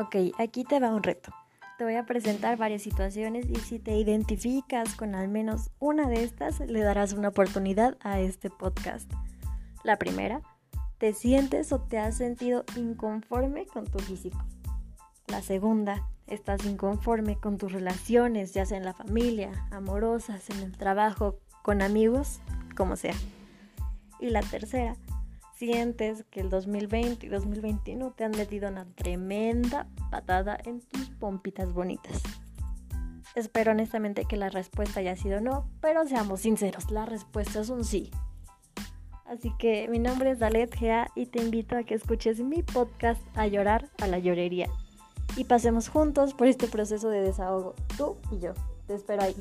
Ok, aquí te va un reto. Te voy a presentar varias situaciones y si te identificas con al menos una de estas, le darás una oportunidad a este podcast. La primera, ¿te sientes o te has sentido inconforme con tu físico? La segunda, estás inconforme con tus relaciones, ya sea en la familia, amorosas, en el trabajo, con amigos, como sea. Y la tercera, sientes que el 2020 y 2021 te han metido una tremenda patada en tus pompitas bonitas. Espero honestamente que la respuesta haya sido no, pero seamos sinceros, la respuesta es un sí. Así que mi nombre es Dalet Gea y te invito a que escuches mi podcast A llorar a la llorería y pasemos juntos por este proceso de desahogo, tú y yo. Te espero ahí.